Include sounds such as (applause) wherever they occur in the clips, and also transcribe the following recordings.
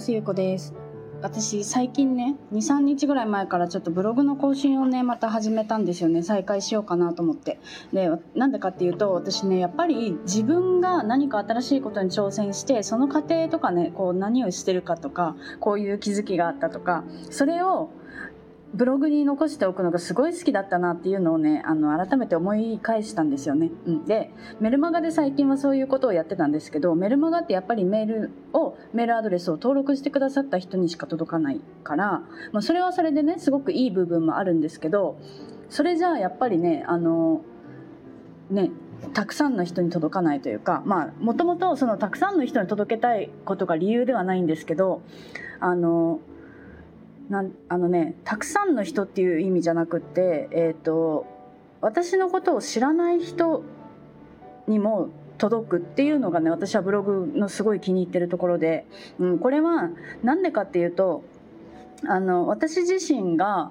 ますゆうこです。私最近ね23日ぐらい前からちょっとブログの更新をねまた始めたんですよね。再開しようかなと思って。でなんでかっていうと私ねやっぱり自分が何か新しいことに挑戦してその過程とかねこう何をしてるかとかこういう気づきがあったとかそれをブログに残しておくのがすごい好きだったなっていうのをねあの改めて思い返したんですよね、うん、でメルマガで最近はそういうことをやってたんですけどメルマガってやっぱりメールをメールアドレスを登録してくださった人にしか届かないから、まあ、それはそれでねすごくいい部分もあるんですけどそれじゃあやっぱりねあのねたくさんの人に届かないというかまあもともとそのたくさんの人に届けたいことが理由ではないんですけどあのなんあのねたくさんの人っていう意味じゃなくって、えーと、私のことを知らない人にも届くっていうのがね私はブログのすごい気に入ってるところで、うん、これは何でかっていうとあの私自身が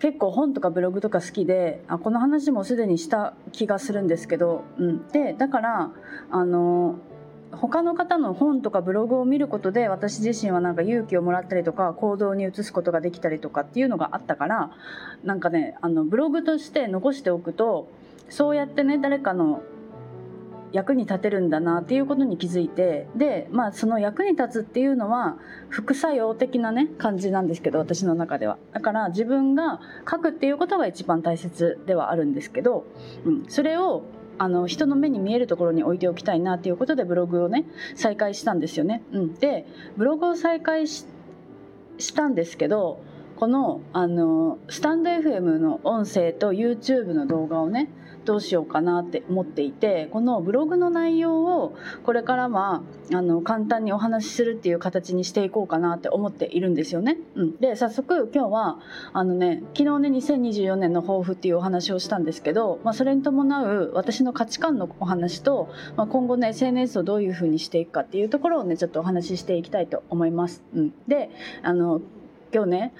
結構本とかブログとか好きであこの話もすでにした気がするんですけど、うん、でだからあの他の方の本とかブログを見ることで私自身はなんか勇気をもらったりとか行動に移すことができたりとかっていうのがあったからなんかねあのブログとして残しておくとそうやってね誰かの役に立てるんだなっていうことに気づいてでまあその役に立つっていうのは副作用的なね感じなんですけど私の中では。だから自分が書くっていうことが一番大切ではあるんですけど、うん、それをあの人の目に見えるところに置いておきたいなっていうことでブログをね再開したんですよね。うん、でブログを再開したんですけどこのあのスタンド FM の音声と YouTube の動画をねどうしようかなって思っていてこのブログの内容をこれからはあの簡単にお話しするっていう形にしていこうかなって思っているんですよね。うん、で早速今日はあのね昨日ね2024年の抱負っていうお話をしたんですけど、まあ、それに伴う私の価値観のお話と、まあ、今後ね SNS をどういうふうにしていくかっていうところをねちょっとお話ししていきたいと思います。うん、であの今日ね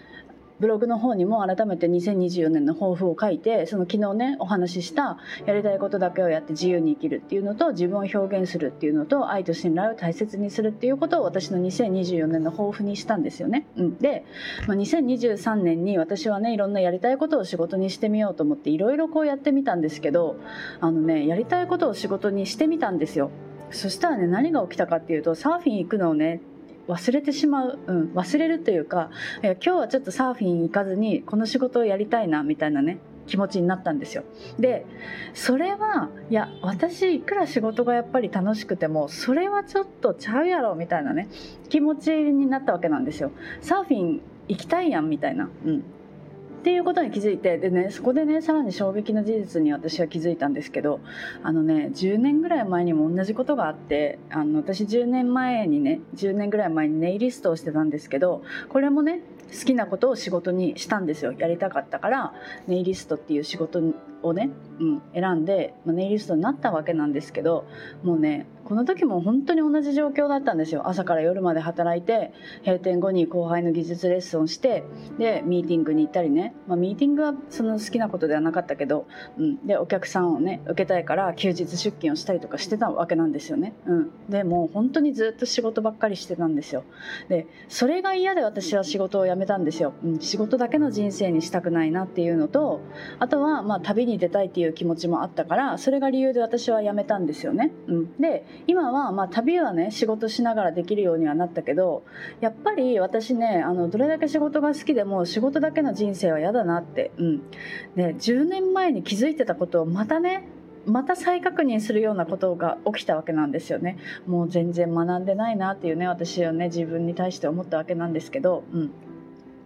ブログの方にも改めて2024年の抱負を書いてその昨日ねお話ししたやりたいことだけをやって自由に生きるっていうのと自分を表現するっていうのと愛と信頼を大切にするっていうことを私の2024年の抱負にしたんですよね。うん、で、まあ、2023年に私はねいろんなやりたいことを仕事にしてみようと思っていろいろこうやってみたんですけどあのねやりたいことを仕事にしてみたんですよ。そしたらね何が起きたかっていうとサーフィン行くのをね忘れてしまう、うん、忘れるというかいや今日はちょっとサーフィン行かずにこの仕事をやりたいなみたいなね気持ちになったんですよ。でそれはいや私いくら仕事がやっぱり楽しくてもそれはちょっとちゃうやろみたいなね気持ちになったわけなんですよ。サーフィン行きたいやんみたいな、うん、っていうことに気づいてでねそこでねさらに衝撃の事実に私は気づいたんですけどあのね10年ぐらい前にも同じことがあってあの私10年前にね10年ぐらい前にネイリストをしてたんですけどこれもね好きなことを仕事にしたんですよ。やりたかったからネイリストっていう仕事をね、うん、選んで、まあ、ネイリストになったわけなんですけどもうねこの時も本当に同じ状況だったんですよ。朝から夜まで働いて閉店後に後輩の技術レッスンをしてでミーティングに行ったりね、まあ、ミーティングはその好きなことではなかったけど、うん、でお客さんをね受けたいから休日出勤をしたりとかしてたわけなんですよね、うん、でもう本当にずっと仕事ばっかりしてたんですよ。でそれが嫌で私は仕事を辞めたんですよ、うん、仕事だけの人生にしたくないなっていうのとあとはまあ旅にに出たいっていう気持ちもあったからそれが理由で私は辞めたんですよね、うん、で今はまあ旅はね仕事しながらできるようにはなったけどやっぱり私ねあのどれだけ仕事が好きでも仕事だけの人生は嫌だなって、うん、で10年前に気づいてたことをまたねまた再確認するようなことが起きたわけなんですよね。もう全然学んでないなっていうね私はね自分に対して思ったわけなんですけど、うん、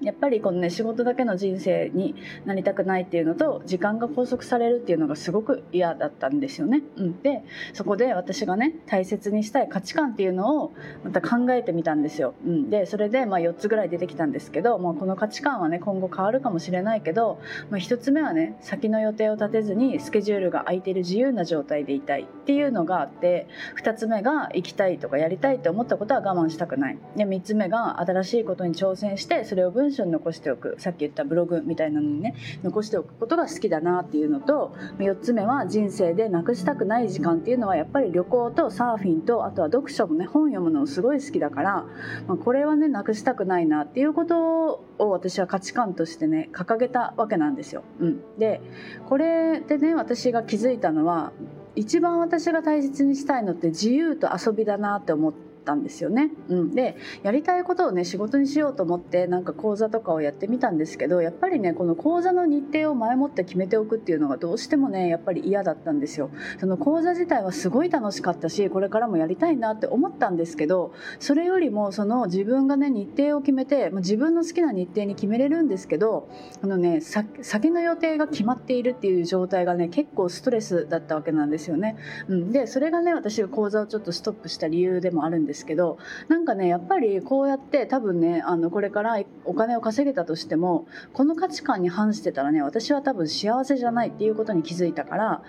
やっぱりこのね仕事だけの人生になりたくないっていうのと時間が拘束されるっていうのがすごく嫌だったんですよね。うん、でそこで私がね大切にしたい価値観っていうのをまた考えてみたんですよ。うん、でそれでまあ4つぐらい出てきたんですけどもうこの価値観はね今後変わるかもしれないけど、まあ、1つ目はね先の予定を立てずにスケジュールが空いてる自由な状態でいたいっていうのがあって2つ目が行きたいとかやりたいって思ったことは我慢したくないで3つ目が新しいことに挑戦してそれを分文章に残しておくさっき言ったブログみたいなのにね残しておくことが好きだなっていうのと4つ目は人生でなくしたくない時間っていうのはやっぱり旅行とサーフィンとあとは読書もね本読むのすごい好きだから、まあ、これはねなくしたくないなっていうことを私は価値観としてね掲げたわけなんですよ。うん、でこれでね私が気づいたのは一番私が大切にしたいのって自由と遊びだなって思って。ったんですよね。うん、でやりたいことをね仕事にしようと思ってなんか講座とかをやってみたんですけどやっぱりねこの講座の日程を前もって決めておくっていうのがどうしてもねやっぱり嫌だったんですよ。その講座自体はすごい楽しかったしこれからもやりたいなって思ったんですけどそれよりもその自分がね日程を決めて、ま、自分の好きな日程に決めれるんですけどあのね先の予定が決まっているっていう状態がね結構ストレスだったわけなんですよね。うん、でそれがね私が講座をちょっとストップした理由でもあるんですですけどなんかねやっぱりこうやって多分ねあのこれからお金を稼げたとしてもこの価値観に反してたらね私は多分幸せじゃないっていうことに気づいたから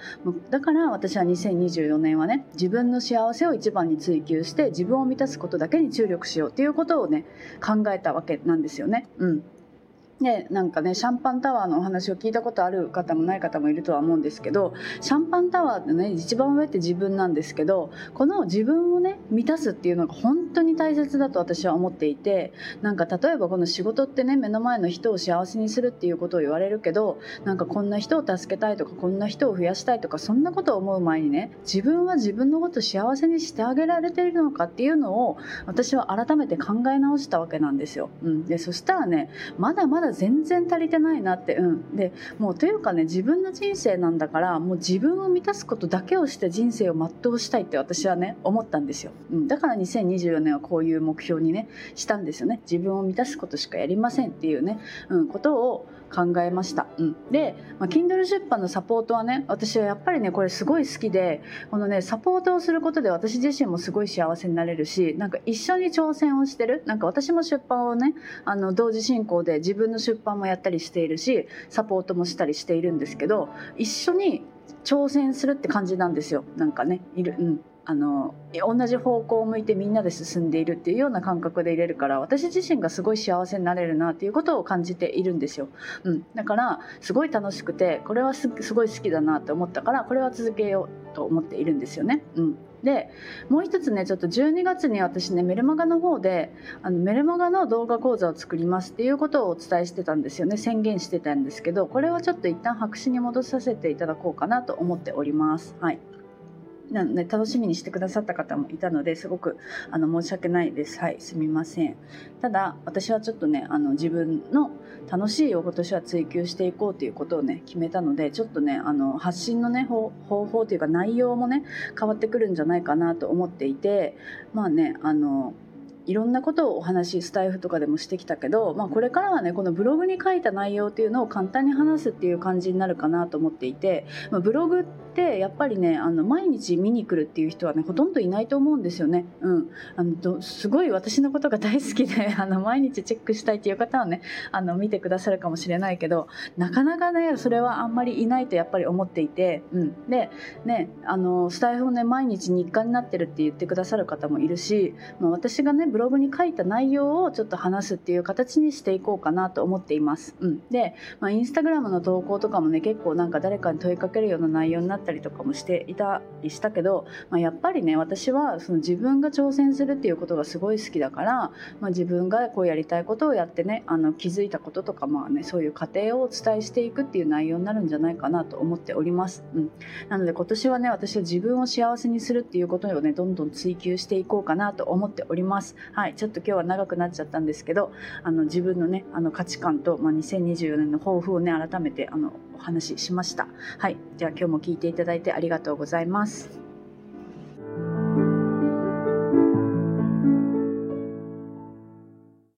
だから私は2024年はね自分の幸せを一番に追求して自分を満たすことだけに注力しようっていうことをね考えたわけなんですよね。うんでなんかねシャンパンタワーのお話を聞いたことある方もない方もいるとは思うんですけどシャンパンタワーってね一番上って自分なんですけどこの自分をね満たすっていうのが本当に大切だと私は思っていてなんか例えばこの仕事ってね目の前の人を幸せにするっていうことを言われるけどなんかこんな人を助けたいとかこんな人を増やしたいとかそんなことを思う前にね自分は自分のことを幸せにしてあげられているのかっていうのを私は改めて考え直したわけなんですよ。うん、でそしたらねまだまだだ全然足りてないなって。うん。でもうというかね自分の人生なんだからもう自分を満たすことだけをして人生を全うしたいって私はね思ったんですよ、うん、だから2024年はこういう目標にねしたんですよね。自分を満たすことしかやりませんっていうね、うん、ことを考えました。うん、で、まあ、Kindle 出版のサポートはね私はやっぱりねこれすごい好きでこのねサポートをすることで私自身もすごい幸せになれるしなんか一緒に挑戦をしてる。なんか私も出版をねあの同時進行で自分の出版もやったりしているしサポートもしたりしているんですけど一緒に挑戦するって感じなんですよ。なんかねいる、うん、あの同じ方向を向いてみんなで進んでいるっていうような感覚で入れるから私自身がすごい幸せになれるなっていうことを感じているんですよ、うん、だからすごい楽しくてこれはすごい好きだなって思ったからこれは続けようと思っているんですよね、うん、でもう一つねちょっと12月に私ねメルマガの方であのメルマガの動画講座を作りますっていうことをお伝えしてたんですよね。宣言してたんですけどこれはちょっと一旦白紙に戻させていただこうかなと思っております。はい。なので楽しみにしてくださった方もいたのですごくあの申し訳ないです。はいすみません。ただ私はちょっとねあの自分の楽しいを今年は追求していこうということをね決めたのでちょっとねあの発信のね方法というか内容もね変わってくるんじゃないかなと思っていてまあねあのいろんなことをお話スタイフとかでもしてきたけど、まあ、これからはねこのブログに書いた内容っていうのを簡単に話すっていう感じになるかなと思っていて、まあ、ブログってやっぱりねあの毎日見に来るっていう人はねほとんどいないと思うんですよね。うん、あのすごい私のことが大好きで (laughs) あの毎日チェックしたいっていう方はねあの見てくださるかもしれないけどなかなかねそれはあんまりいないとやっぱり思っていて、うん、でねあのスタイフをね毎日日課になってるって言ってくださる方もいるし、まあ、私がねブログに書いた内容をちょっと話すっていう形にしていこうかなと思っています。うん、で、まあ、インスタグラムの投稿とかもね結構なんか誰かに問いかけるような内容になったりとかもしていたりしたけど、まあ、やっぱりね私はその自分が挑戦するっていうことがすごい好きだから、まあ、自分がこうやりたいことをやってねあの気づいたこととか、まあね、そういう過程をお伝えしていくっていう内容になるんじゃないかなと思っております。うん、なので今年はね私は自分を幸せにするっていうことをねどんどん追求していこうかなと思っております。はい、ちょっと今日は長くなっちゃったんですけどあの自分のねあの価値観と、まあ、2024年の抱負をね改めてあのお話ししました。はい、じゃあ今日も聞いていただいてありがとうございます。